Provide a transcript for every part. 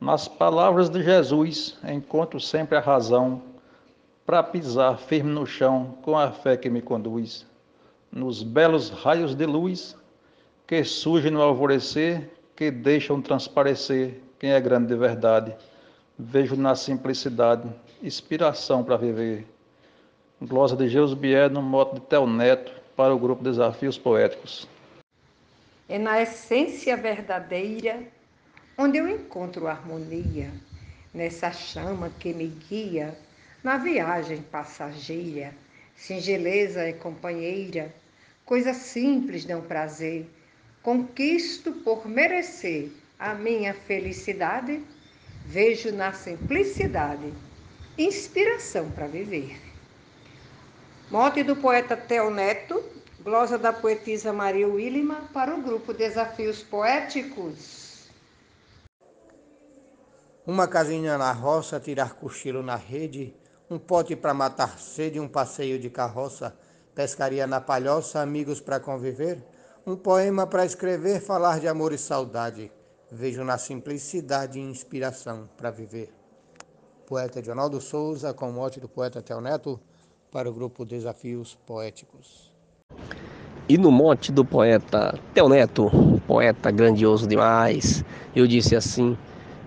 Nas palavras de Jesus encontro sempre a razão para pisar firme no chão com a fé que me conduz. Nos belos raios de luz que surgem no alvorecer, que deixam transparecer quem é grande de verdade. Vejo na simplicidade inspiração para viver. Glosa de Jesus Bier no moto de Tel Neto para o grupo Desafios Poéticos. É na essência verdadeira onde eu encontro harmonia, nessa chama que me guia na viagem passageira. Singeleza é companheira, coisa simples dão prazer. Conquisto por merecer a minha felicidade, vejo na simplicidade inspiração para viver. Mote do poeta Theo Neto, glosa da poetisa Maria Willima para o grupo Desafios Poéticos. Uma casinha na roça, tirar cochilo na rede, um pote para matar sede, um passeio de carroça, pescaria na palhoça, amigos para conviver, um poema para escrever, falar de amor e saudade. Vejo na simplicidade inspiração para viver. Poeta Edionaldo Souza, com mote do poeta Tel Neto, para o grupo Desafios Poéticos. E no mote do poeta Tel Neto, poeta grandioso demais, eu disse assim: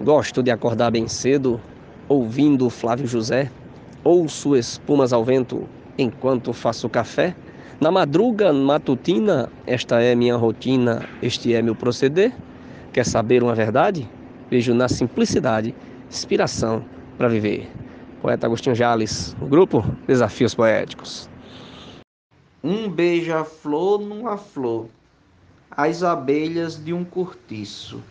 Gosto de acordar bem cedo, ouvindo Flávio José, ouço espumas ao vento enquanto faço café. Na madruga matutina, esta é minha rotina, este é meu proceder. Quer saber uma verdade? Vejo na simplicidade inspiração para viver. Poeta Agostinho Jales, grupo Desafios Poéticos. Um beija-flor numa flor, as abelhas de um cortiço.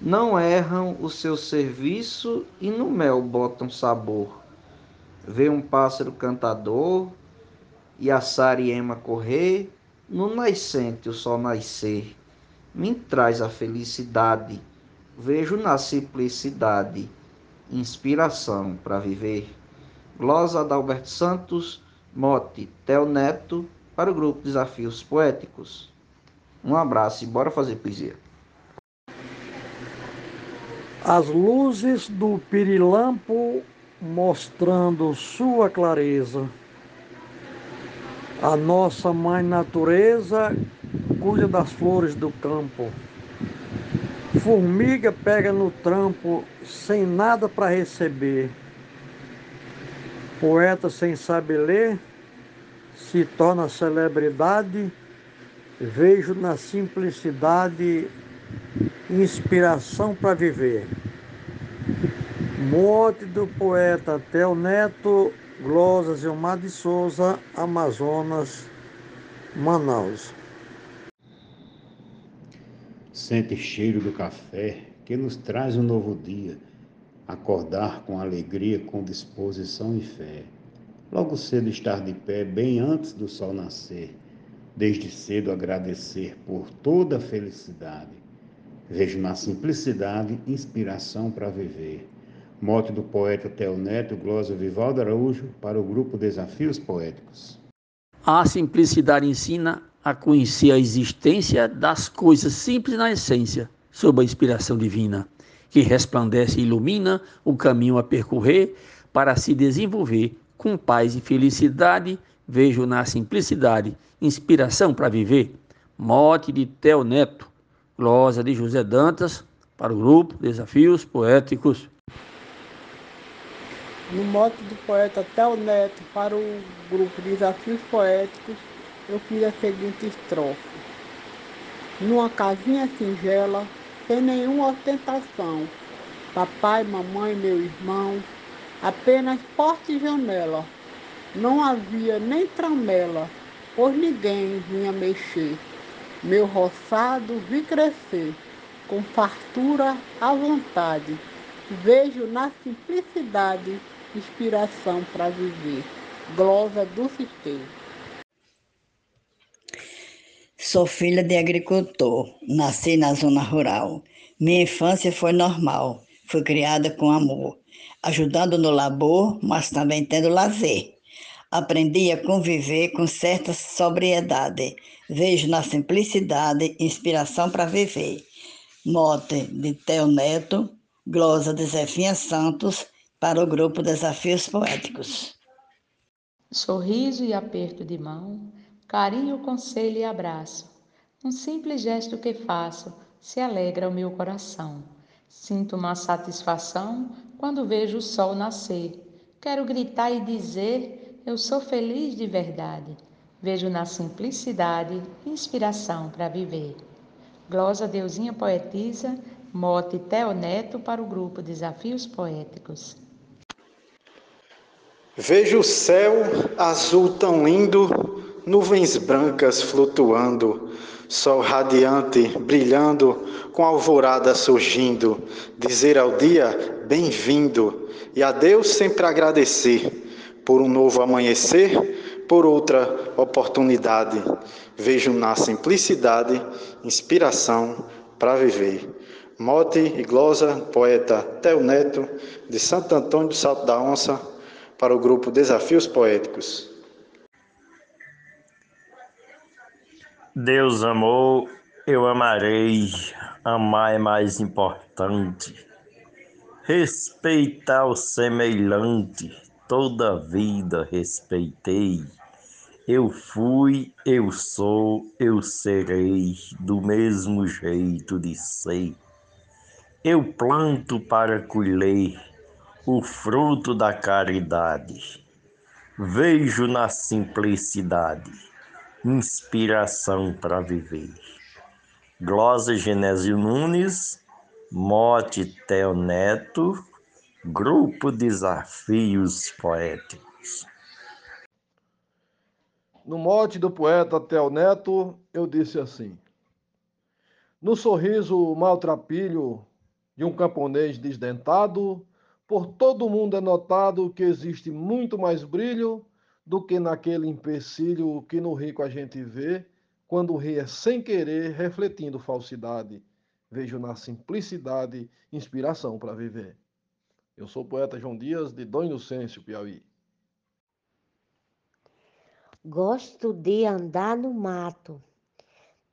Não erram o seu serviço e no mel botam sabor. Vê um pássaro cantador e a sariema correr, no nascente o sol nascer me traz a felicidade. Vejo na simplicidade inspiração para viver. Glosa Adalberto Santos, mote Tel Neto, para o grupo Desafios Poéticos. Um abraço e bora fazer poesia. As luzes do pirilampo mostrando sua clareza. A nossa mãe natureza cuida das flores do campo. Formiga pega no trampo sem nada para receber. Poeta sem saber ler se torna celebridade. Vejo na simplicidade inspiração para viver. Morte do poeta Tel Neto, Glosas Gilmar de Souza, Amazonas, Manaus. Sente cheiro do café que nos traz um novo dia, acordar com alegria, com disposição e fé. Logo cedo estar de pé, bem antes do sol nascer, desde cedo agradecer por toda a felicidade. Vejo na simplicidade inspiração para viver. Mote do poeta Tel Neto, glosa Vivaldo Araújo, para o grupo Desafios Poéticos. A simplicidade ensina a conhecer a existência das coisas simples na essência, sob a inspiração divina, que resplandece e ilumina o caminho a percorrer para se desenvolver com paz e felicidade. Vejo na simplicidade inspiração para viver. Mote de Tel Neto, glosa de José Dantas, para o grupo Desafios Poéticos. No mote do poeta Tel Neto, para o grupo Desafios Poéticos, eu fiz a seguinte estrofe. Numa casinha singela, sem nenhuma ostentação, papai, mamãe, meu irmão, apenas porta e janela. Não havia nem tramela, pois ninguém vinha mexer. Meu roçado vi crescer, com fartura à vontade. Vejo na simplicidade inspiração para viver. Glosa do Sistema. Sou filha de agricultor, nasci na zona rural. Minha infância foi normal, fui criada com amor, ajudando no labor, mas também tendo lazer. Aprendi a conviver com certa sobriedade. Vejo na simplicidade inspiração para viver. Mote de Teo Neto, Glosa de Zefinha Santos, para o grupo Desafios Poéticos. Sorriso e aperto de mão, carinho, conselho e abraço. Um simples gesto que faço se alegra o meu coração. Sinto uma satisfação quando vejo o sol nascer. Quero gritar e dizer: Eu sou feliz de verdade. Vejo na simplicidade inspiração para viver. Glosa Deusinha Poetisa, mote Teoneto para o grupo Desafios Poéticos. Vejo o céu azul tão lindo, nuvens brancas flutuando, sol radiante brilhando, com alvorada surgindo, dizer ao dia bem-vindo e a Deus sempre agradecer por um novo amanhecer por outra oportunidade. Vejo na simplicidade inspiração para viver. Mote e glosa, poeta Teo Neto, de Santo Antônio do Salto da Onça, para o grupo Desafios Poéticos. Deus amou, eu amarei. Amar é mais importante. Respeitar o semelhante toda vida respeitei. Eu fui, eu sou, eu serei, do mesmo jeito de ser. Eu planto para colher o fruto da caridade. Vejo na simplicidade inspiração para viver. Glosa Genésio Nunes, Mote Theo Neto, Grupo Desafios Poéticos. No mote do poeta Tel Neto, eu disse assim: No sorriso maltrapilho de um camponês desdentado, por todo mundo é notado que existe muito mais brilho do que naquele empecilho que no rico a gente vê, quando o rei é sem querer, refletindo falsidade. Vejo na simplicidade inspiração para viver. Eu sou o poeta João Dias, de Dom Inocêncio, Piauí. Gosto de andar no mato,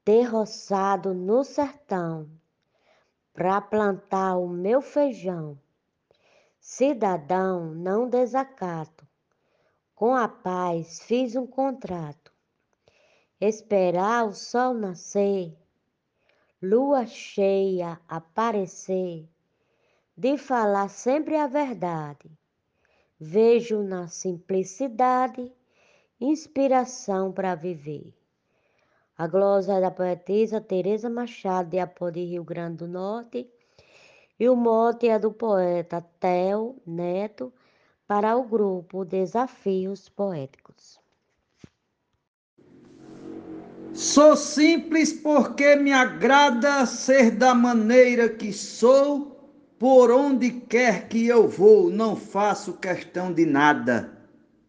ter roçado no sertão, pra plantar o meu feijão. Cidadão, não desacato, com a paz fiz um contrato. Esperar o sol nascer, lua cheia aparecer de falar sempre a verdade. Vejo na simplicidade inspiração para viver. A glosa da poetisa Teresa Machado de Apó de Rio Grande do Norte e o mote é do poeta Theo Neto para o grupo Desafios Poéticos. Sou simples porque me agrada ser da maneira que sou por onde quer que eu vou, não faço questão de nada.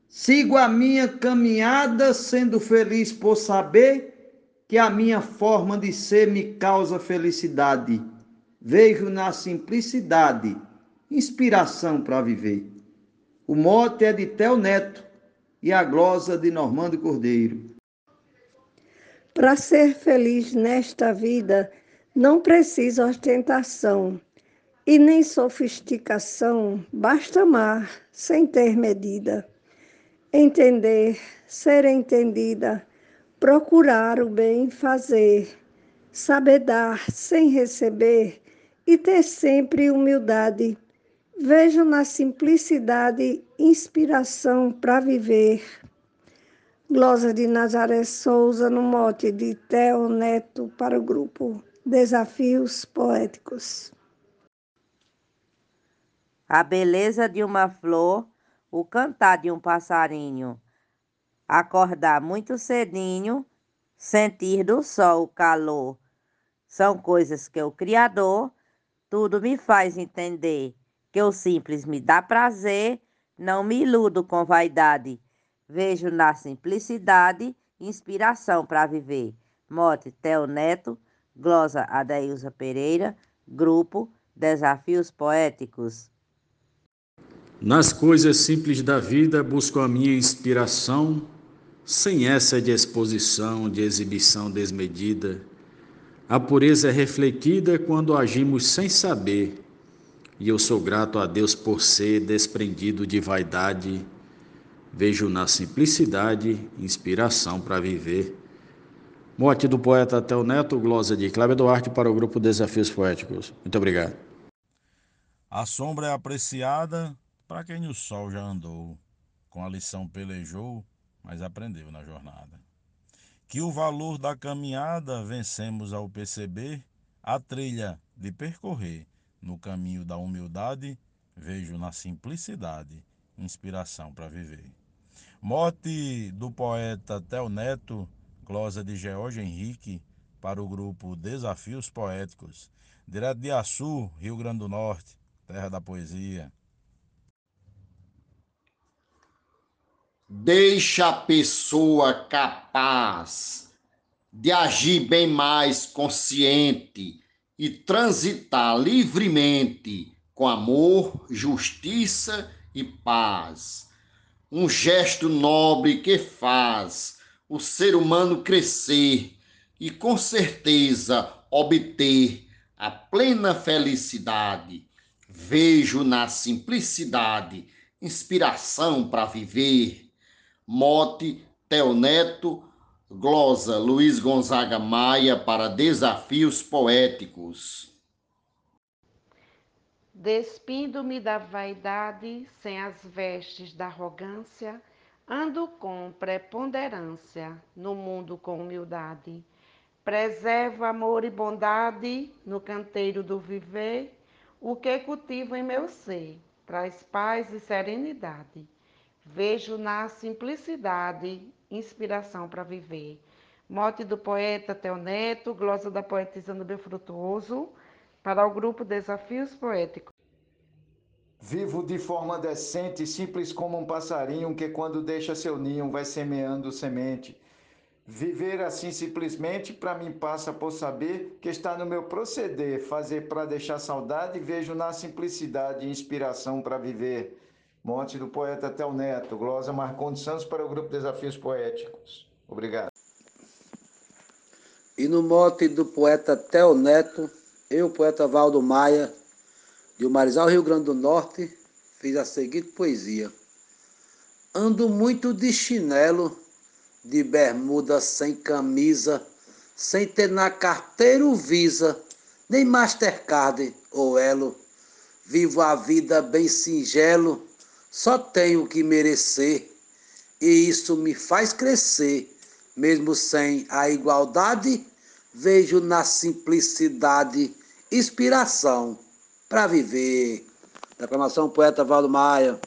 Sigo a minha caminhada, sendo feliz por saber que a minha forma de ser me causa felicidade. Vejo na simplicidade inspiração para viver. O mote é de Tel Neto e a glosa de Normando Cordeiro. Para ser feliz nesta vida, não precisa ostentação e nem sofisticação, basta amar sem ter medida. Entender, ser entendida, procurar o bem fazer, saber dar sem receber e ter sempre humildade. Vejo na simplicidade inspiração para viver. Glosa de Nazaré Souza, no mote de Theo Neto, para o grupo Desafios Poéticos a beleza de uma flor, o cantar de um passarinho, acordar muito cedinho, sentir do sol o calor. São coisas que o Criador tudo me faz entender, que o simples me dá prazer, não me iludo com vaidade. Vejo na simplicidade inspiração para viver. Mote Theo Neto, glosa Adeilza Pereira, grupo Desafios Poéticos. Nas coisas simples da vida busco a minha inspiração, sem essa de exposição, de exibição desmedida. A pureza é refletida quando agimos sem saber, e eu sou grato a Deus por ser desprendido de vaidade. Vejo na simplicidade inspiração para viver. Morte do poeta Theo Neto, glosa de Cláudio Duarte para o grupo Desafios Poéticos. Muito obrigado. A sombra é apreciada para quem no sol já andou, com a lição pelejou, mas aprendeu na jornada. Que o valor da caminhada vencemos ao perceber a trilha de percorrer no caminho da humildade, vejo na simplicidade inspiração para viver. Morte do poeta Tel Neto, glosa de George Henrique, para o grupo Desafios Poéticos, direto de Açu, Rio Grande do Norte, terra da poesia. Deixa a pessoa capaz de agir bem mais consciente e transitar livremente com amor, justiça e paz. Um gesto nobre que faz o ser humano crescer e com certeza obter a plena felicidade. Vejo na simplicidade inspiração para viver. Mote Teoneto Glosa Luiz Gonzaga Maia para Desafios Poéticos. Despindo-me da vaidade, sem as vestes da arrogância, ando com preponderância no mundo com humildade. Preservo amor e bondade no canteiro do viver, o que cultivo em meu ser traz paz e serenidade. Vejo na simplicidade inspiração para viver. Mote do poeta Teoneto, glosa da poetisa Nubia Frutuoso, para o grupo Desafios Poéticos. Vivo de forma decente, simples como um passarinho que, quando deixa seu ninho, vai semeando semente. Viver assim simplesmente, para mim, passa por saber que está no meu proceder. Fazer para deixar saudade, vejo na simplicidade inspiração para viver. Monte do poeta Tel Neto, glosa Marcondes Santos para o grupo Desafios Poéticos. Obrigado. E no mote do poeta Tel Neto, eu, poeta Valdo Maia, de Marizal, Rio Grande do Norte, fiz a seguinte poesia. Ando muito de chinelo, de bermuda sem camisa, sem ter na carteira o Visa, nem Mastercard ou Elo. Vivo a vida bem singelo, só tenho que merecer, e isso me faz crescer, mesmo sem a igualdade, vejo na simplicidade inspiração para viver. Declamação poeta Valdo Maia.